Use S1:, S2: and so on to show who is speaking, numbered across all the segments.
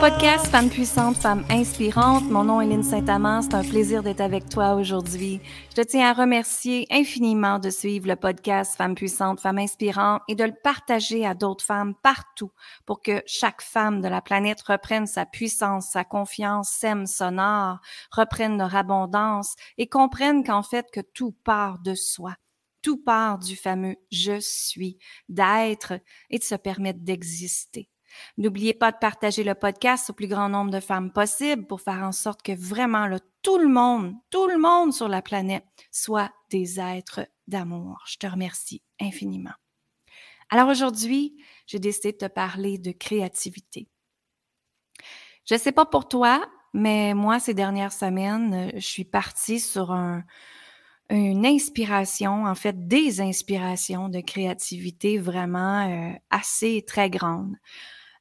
S1: Podcast Femme puissante, femme inspirante. Mon nom est Lynne Saint-Amand. C'est un plaisir d'être avec toi aujourd'hui. Je te tiens à remercier infiniment de suivre le podcast Femme puissante, femme inspirante et de le partager à d'autres femmes partout pour que chaque femme de la planète reprenne sa puissance, sa confiance, sème son art, reprenne leur abondance et comprenne qu'en fait que tout part de soi. Tout part du fameux je suis, d'être et de se permettre d'exister. N'oubliez pas de partager le podcast au plus grand nombre de femmes possible pour faire en sorte que vraiment tout le monde, tout le monde sur la planète soit des êtres d'amour. Je te remercie infiniment. Alors aujourd'hui, j'ai décidé de te parler de créativité. Je ne sais pas pour toi, mais moi, ces dernières semaines, je suis partie sur une inspiration, en fait des inspirations de créativité vraiment euh, assez très grandes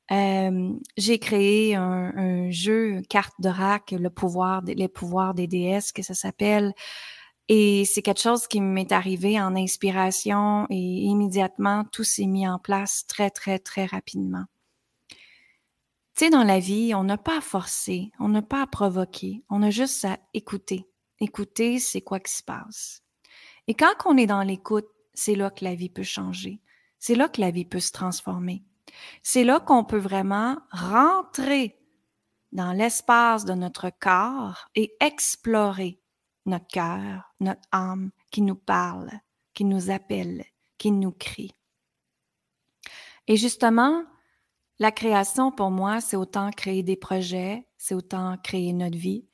S1: j'ai créé un, jeu carte de rack, le pouvoir, les pouvoirs des déesses, que ça s'appelle. Et c'est quelque chose qui m'est arrivé en inspiration et immédiatement, tout s'est mis en place très, très, très rapidement. Tu sais, dans la vie, on n'a pas à forcer, on n'a pas à provoquer, on a juste à écouter. Écouter, c'est quoi qui se passe. Et quand on est dans l'écoute, c'est là que la vie peut changer. C'est là que la vie peut se transformer. C'est là qu'on peut vraiment rentrer dans l'espace de notre corps et explorer notre cœur, notre âme qui nous parle, qui nous appelle, qui nous crie. Et justement, la création pour moi, c'est autant créer des projets, c'est autant créer notre vie,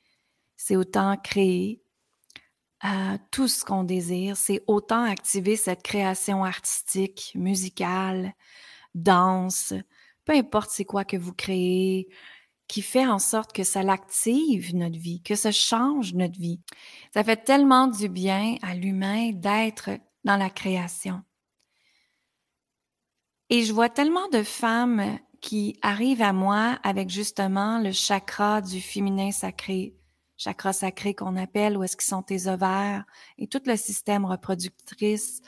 S1: c'est autant créer euh, tout ce qu'on désire, c'est autant activer cette création artistique, musicale, danse, peu importe c'est quoi que vous créez, qui fait en sorte que ça l'active notre vie, que ça change notre vie. Ça fait tellement du bien à l'humain d'être dans la création. Et je vois tellement de femmes qui arrivent à moi avec justement le chakra du féminin sacré, chakra sacré qu'on appelle, où est-ce qu'ils sont tes ovaires et tout le système reproductrice,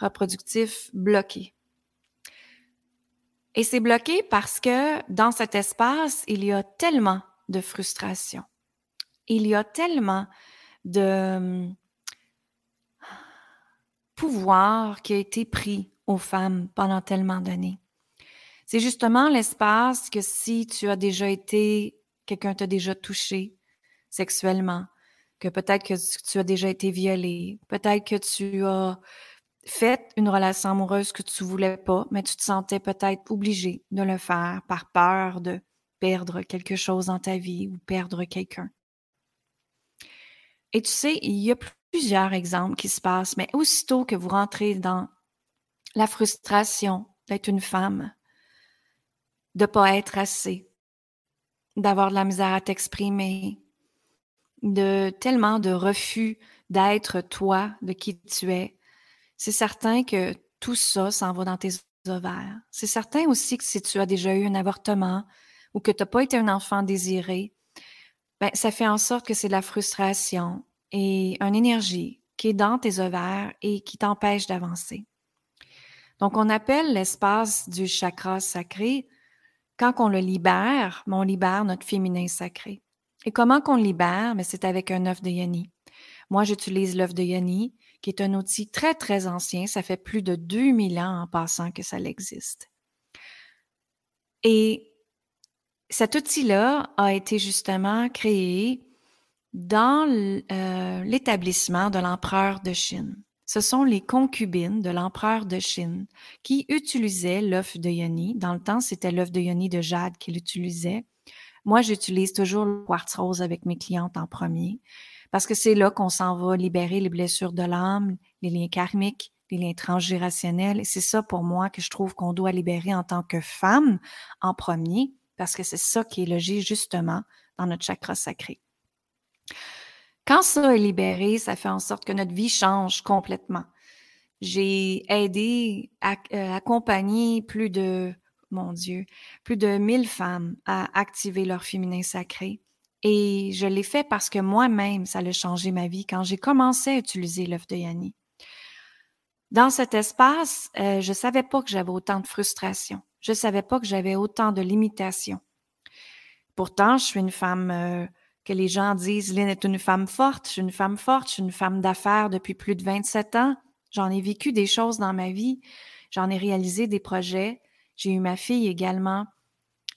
S1: reproductif bloqué. Et c'est bloqué parce que dans cet espace, il y a tellement de frustration. Il y a tellement de hum, pouvoir qui a été pris aux femmes pendant tellement d'années. C'est justement l'espace que si tu as déjà été, quelqu'un t'a déjà touché sexuellement, que peut-être que tu as déjà été violé, peut-être que tu as fait une relation amoureuse que tu voulais pas, mais tu te sentais peut-être obligé de le faire par peur de perdre quelque chose dans ta vie ou perdre quelqu'un. Et tu sais, il y a plusieurs exemples qui se passent, mais aussitôt que vous rentrez dans la frustration d'être une femme, de ne pas être assez, d'avoir de la misère à t'exprimer, de tellement de refus d'être toi, de qui tu es, c'est certain que tout ça s'en va dans tes ovaires. C'est certain aussi que si tu as déjà eu un avortement ou que tu n'as pas été un enfant désiré, ben, ça fait en sorte que c'est de la frustration et une énergie qui est dans tes ovaires et qui t'empêche d'avancer. Donc, on appelle l'espace du chakra sacré, quand on le libère, ben, on libère notre féminin sacré. Et comment qu'on le libère? Mais ben, c'est avec un œuf de yoni. Moi, j'utilise l'œuf de yoni qui est un outil très, très ancien. Ça fait plus de 2000 ans en passant que ça existe. Et cet outil-là a été justement créé dans euh, l'établissement de l'empereur de Chine. Ce sont les concubines de l'empereur de Chine qui utilisaient l'œuf de yoni. Dans le temps, c'était l'œuf de yoni de jade qu'il utilisait. Moi, j'utilise toujours le quartz rose avec mes clientes en premier. Parce que c'est là qu'on s'en va libérer les blessures de l'âme, les liens karmiques, les liens transgénérationnels. Et c'est ça pour moi que je trouve qu'on doit libérer en tant que femme en premier, parce que c'est ça qui est logé justement dans notre chakra sacré. Quand ça est libéré, ça fait en sorte que notre vie change complètement. J'ai aidé, euh, accompagné plus de, mon Dieu, plus de 1000 femmes à activer leur féminin sacré et je l'ai fait parce que moi-même, ça a changé ma vie quand j'ai commencé à utiliser l'œuf de Yanni. Dans cet espace, euh, je ne savais pas que j'avais autant de frustration. Je ne savais pas que j'avais autant de limitations. Pourtant, je suis une femme euh, que les gens disent, Lynn est une femme forte, je suis une femme forte, je suis une femme d'affaires depuis plus de 27 ans. J'en ai vécu des choses dans ma vie, j'en ai réalisé des projets, j'ai eu ma fille également.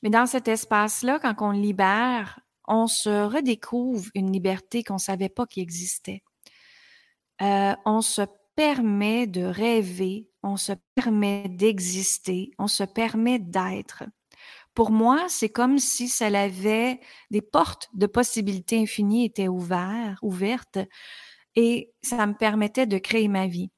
S1: Mais dans cet espace-là, quand on libère, on se redécouvre une liberté qu'on ne savait pas qui existait. Euh, on se permet de rêver, on se permet d'exister, on se permet d'être. Pour moi, c'est comme si ça avait des portes de possibilités infinies étaient ouvertes, ouvertes et ça me permettait de créer ma vie.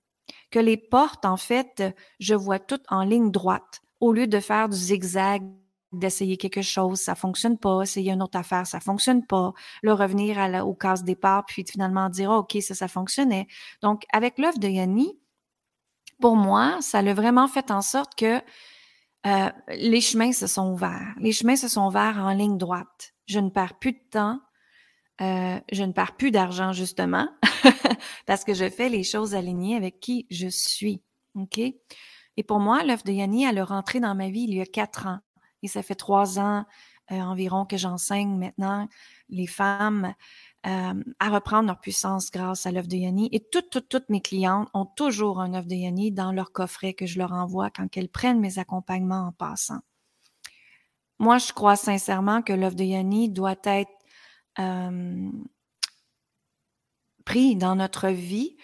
S1: Que les portes, en fait, je vois toutes en ligne droite au lieu de faire du zigzag d'essayer quelque chose, ça fonctionne pas, essayer une autre affaire, ça fonctionne pas, le revenir à la, au casse départ, puis finalement dire, ah, OK, ça, ça fonctionnait. Donc, avec l'œuvre de Yanni, pour moi, ça a vraiment fait en sorte que euh, les chemins se sont ouverts. Les chemins se sont ouverts en ligne droite. Je ne perds plus de temps, euh, je ne perds plus d'argent, justement, parce que je fais les choses alignées avec qui je suis. OK? Et pour moi, l'œuvre de Yanni, elle est rentrée dans ma vie il y a quatre ans. Et ça fait trois ans euh, environ que j'enseigne maintenant les femmes euh, à reprendre leur puissance grâce à l'œuvre de Yanni. Et toutes, toutes, toutes mes clientes ont toujours un œuvre de Yanni dans leur coffret que je leur envoie quand elles prennent mes accompagnements en passant. Moi, je crois sincèrement que l'œuvre de Yanni doit être euh, pris dans notre vie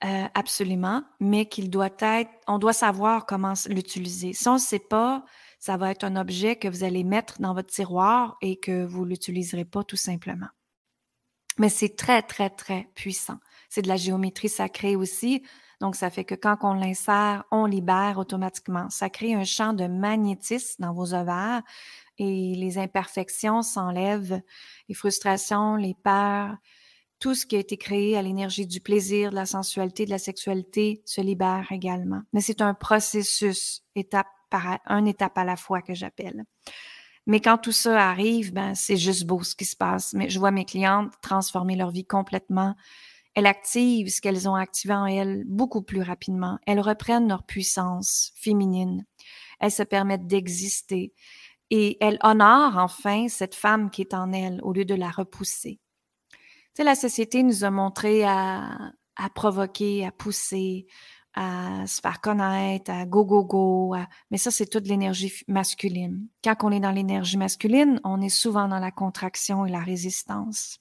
S1: absolument, mais qu'il doit être, on doit savoir comment l'utiliser. Si on ne sait pas, ça va être un objet que vous allez mettre dans votre tiroir et que vous l'utiliserez pas tout simplement. Mais c'est très, très, très puissant. C'est de la géométrie sacrée aussi. Donc, ça fait que quand on l'insère, on libère automatiquement. Ça crée un champ de magnétisme dans vos ovaires et les imperfections s'enlèvent, les frustrations, les peurs, tout ce qui a été créé à l'énergie du plaisir, de la sensualité, de la sexualité se libère également. Mais c'est un processus, étape par un étape à la fois que j'appelle. Mais quand tout ça arrive, ben, c'est juste beau ce qui se passe. Mais je vois mes clientes transformer leur vie complètement. Elles activent ce qu'elles ont activé en elles beaucoup plus rapidement. Elles reprennent leur puissance féminine. Elles se permettent d'exister. Et elles honorent enfin cette femme qui est en elles au lieu de la repousser. Tu sais, la société nous a montré à, à provoquer, à pousser, à se faire connaître, à go, go, go. Mais ça, c'est toute l'énergie masculine. Quand on est dans l'énergie masculine, on est souvent dans la contraction et la résistance.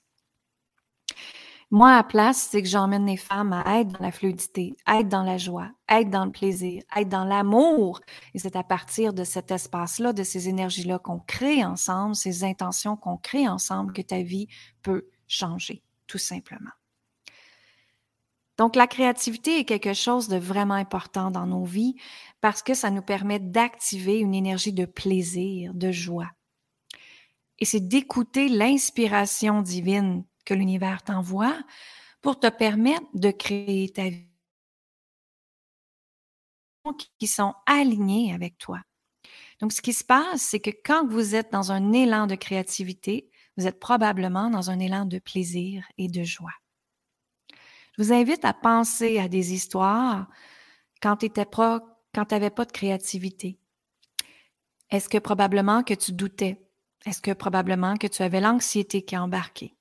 S1: Moi, à place, c'est que j'emmène les femmes à être dans la fluidité, être dans la joie, être dans le plaisir, être dans l'amour. Et c'est à partir de cet espace-là, de ces énergies-là qu'on crée ensemble, ces intentions qu'on crée ensemble, que ta vie peut changer, tout simplement. Donc, la créativité est quelque chose de vraiment important dans nos vies parce que ça nous permet d'activer une énergie de plaisir, de joie. Et c'est d'écouter l'inspiration divine que l'univers t'envoie pour te permettre de créer ta vie qui sont alignés avec toi. Donc, ce qui se passe, c'est que quand vous êtes dans un élan de créativité, vous êtes probablement dans un élan de plaisir et de joie. Je vous invite à penser à des histoires quand tu n'avais pas de créativité. Est-ce que probablement que tu doutais? Est-ce que probablement que tu avais l'anxiété qui embarquait?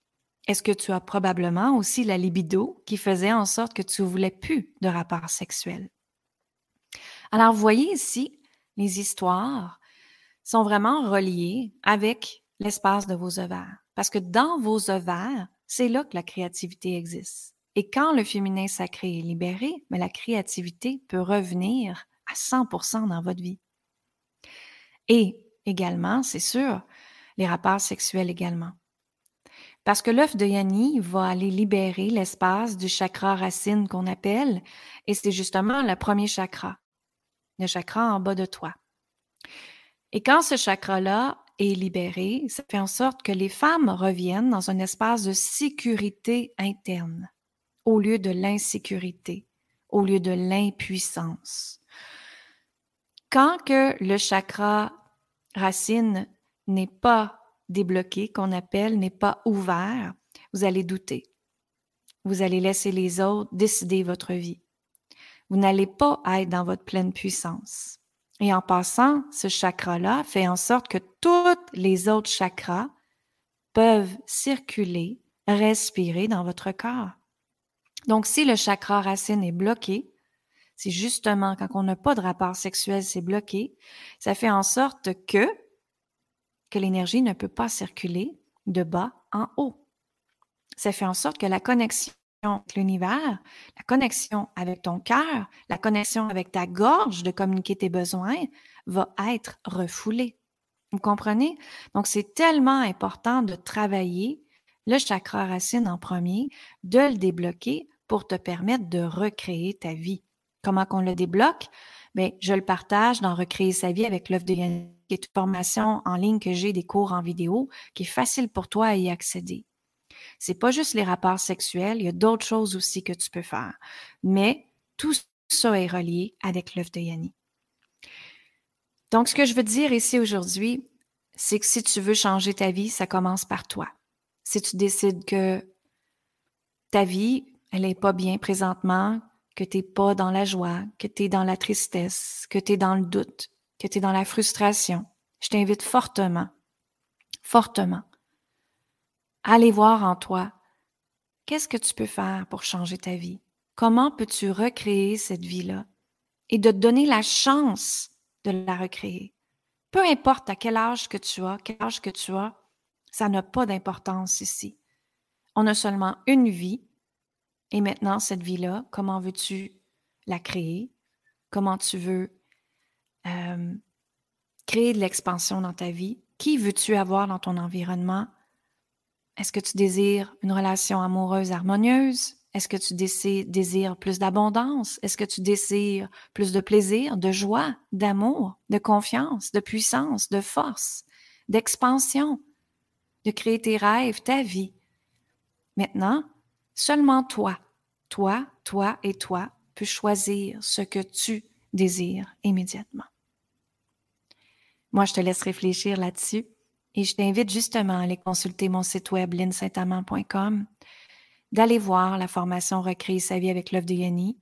S1: Est-ce que tu as probablement aussi la libido qui faisait en sorte que tu voulais plus de rapports sexuels? Alors, vous voyez ici, les histoires sont vraiment reliées avec l'espace de vos ovaires. Parce que dans vos ovaires, c'est là que la créativité existe. Et quand le féminin sacré est libéré, mais la créativité peut revenir à 100% dans votre vie. Et également, c'est sûr, les rapports sexuels également. Parce que l'œuf de Yanni va aller libérer l'espace du chakra racine qu'on appelle, et c'est justement le premier chakra, le chakra en bas de toi. Et quand ce chakra-là est libéré, ça fait en sorte que les femmes reviennent dans un espace de sécurité interne au lieu de l'insécurité, au lieu de l'impuissance. Quand que le chakra racine n'est pas débloqué, qu'on appelle, n'est pas ouvert, vous allez douter. Vous allez laisser les autres décider votre vie. Vous n'allez pas être dans votre pleine puissance. Et en passant, ce chakra-là fait en sorte que tous les autres chakras peuvent circuler, respirer dans votre corps. Donc, si le chakra racine est bloqué, c'est justement quand on n'a pas de rapport sexuel, c'est bloqué, ça fait en sorte que, que l'énergie ne peut pas circuler de bas en haut. Ça fait en sorte que la connexion avec l'univers, la connexion avec ton cœur, la connexion avec ta gorge de communiquer tes besoins va être refoulée. Vous comprenez? Donc, c'est tellement important de travailler le chakra racine en premier, de le débloquer pour te permettre de recréer ta vie. Comment qu'on le débloque? Bien, je le partage dans Recréer sa vie avec l'œuvre de Yannick, qui est une formation en ligne que j'ai, des cours en vidéo, qui est facile pour toi à y accéder. C'est pas juste les rapports sexuels, il y a d'autres choses aussi que tu peux faire. Mais tout ça est relié avec l'œuvre de Yanni. Donc, ce que je veux dire ici aujourd'hui, c'est que si tu veux changer ta vie, ça commence par toi. Si tu décides que ta vie, elle n'est pas bien présentement, que tu n'es pas dans la joie, que tu es dans la tristesse, que tu es dans le doute, que tu es dans la frustration, je t'invite fortement, fortement, à aller voir en toi qu'est-ce que tu peux faire pour changer ta vie? Comment peux-tu recréer cette vie-là? Et de te donner la chance de la recréer. Peu importe à quel âge que tu as, quel âge que tu as, ça n'a pas d'importance ici. On a seulement une vie et maintenant, cette vie-là, comment veux-tu la créer? Comment tu veux euh, créer de l'expansion dans ta vie? Qui veux-tu avoir dans ton environnement? Est-ce que tu désires une relation amoureuse harmonieuse? Est-ce que tu désires plus d'abondance? Est-ce que tu désires plus de plaisir, de joie, d'amour, de confiance, de puissance, de force, d'expansion, de créer tes rêves, ta vie? Maintenant, Seulement toi, toi, toi et toi peux choisir ce que tu désires immédiatement. Moi, je te laisse réfléchir là-dessus et je t'invite justement à aller consulter mon site web linsaintamant.com, d'aller voir la formation Recréer sa vie avec l'œuvre de Yanni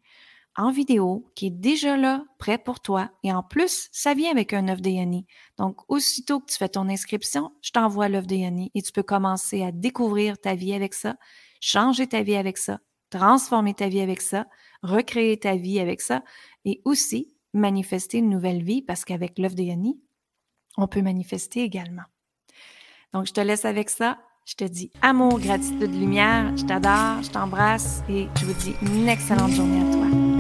S1: en vidéo qui est déjà là, prêt pour toi. Et en plus, ça vient avec un œuvre de Yanni. Donc, aussitôt que tu fais ton inscription, je t'envoie l'œuvre de Yanni et tu peux commencer à découvrir ta vie avec ça changer ta vie avec ça, transformer ta vie avec ça, recréer ta vie avec ça et aussi manifester une nouvelle vie parce qu'avec l'œuvre de Yanni, on peut manifester également. Donc, je te laisse avec ça. Je te dis amour, gratitude, lumière. Je t'adore, je t'embrasse et je vous dis une excellente journée à toi.